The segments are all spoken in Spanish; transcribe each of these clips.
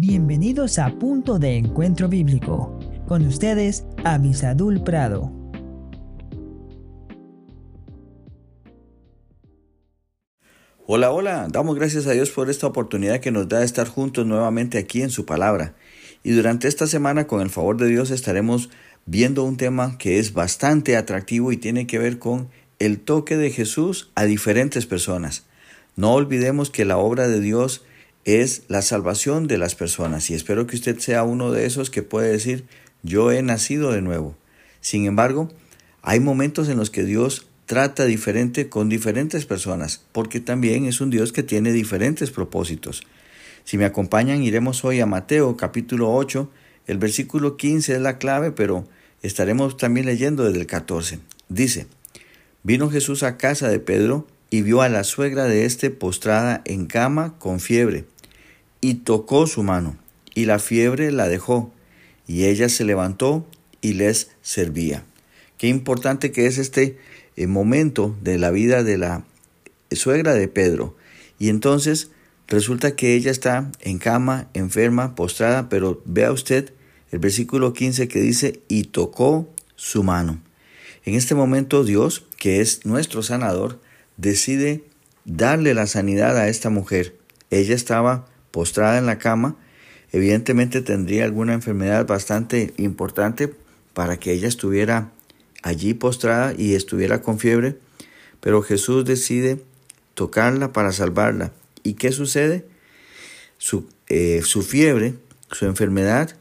Bienvenidos a Punto de Encuentro Bíblico. Con ustedes, Avisadul Prado. Hola, hola, damos gracias a Dios por esta oportunidad que nos da de estar juntos nuevamente aquí en su palabra. Y durante esta semana, con el favor de Dios, estaremos viendo un tema que es bastante atractivo y tiene que ver con el toque de Jesús a diferentes personas. No olvidemos que la obra de Dios es la salvación de las personas y espero que usted sea uno de esos que puede decir yo he nacido de nuevo. Sin embargo, hay momentos en los que Dios trata diferente con diferentes personas, porque también es un Dios que tiene diferentes propósitos. Si me acompañan, iremos hoy a Mateo capítulo 8, el versículo 15 es la clave, pero estaremos también leyendo desde el 14. Dice, vino Jesús a casa de Pedro y vio a la suegra de éste postrada en cama con fiebre y tocó su mano, y la fiebre la dejó, y ella se levantó y les servía. Qué importante que es este eh, momento de la vida de la suegra de Pedro. Y entonces resulta que ella está en cama, enferma, postrada, pero vea usted el versículo 15 que dice, y tocó su mano. En este momento Dios, que es nuestro sanador, decide darle la sanidad a esta mujer. Ella estaba postrada en la cama, evidentemente tendría alguna enfermedad bastante importante para que ella estuviera allí postrada y estuviera con fiebre, pero Jesús decide tocarla para salvarla. ¿Y qué sucede? Su, eh, su fiebre, su enfermedad,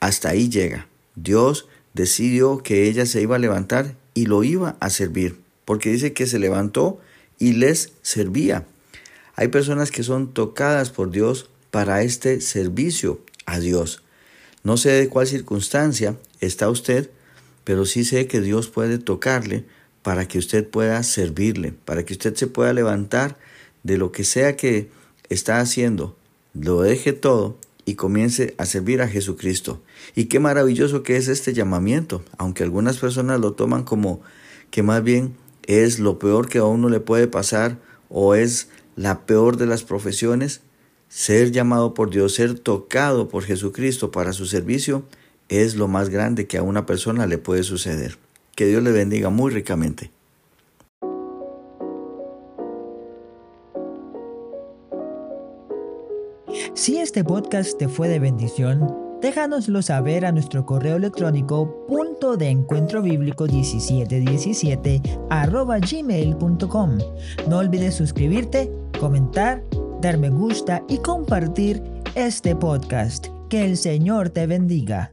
hasta ahí llega. Dios decidió que ella se iba a levantar y lo iba a servir, porque dice que se levantó y les servía. Hay personas que son tocadas por Dios para este servicio a Dios. No sé de cuál circunstancia está usted, pero sí sé que Dios puede tocarle para que usted pueda servirle, para que usted se pueda levantar de lo que sea que está haciendo, lo deje todo y comience a servir a Jesucristo. Y qué maravilloso que es este llamamiento, aunque algunas personas lo toman como que más bien es lo peor que a uno le puede pasar o es la peor de las profesiones, ser llamado por Dios, ser tocado por Jesucristo para su servicio, es lo más grande que a una persona le puede suceder. Que Dios le bendiga muy ricamente. Si este podcast te fue de bendición, déjanoslo saber a nuestro correo electrónico punto de encuentro bíblico 1717 arroba gmail.com. No olvides suscribirte comentar, dar me gusta y compartir este podcast. Que el Señor te bendiga.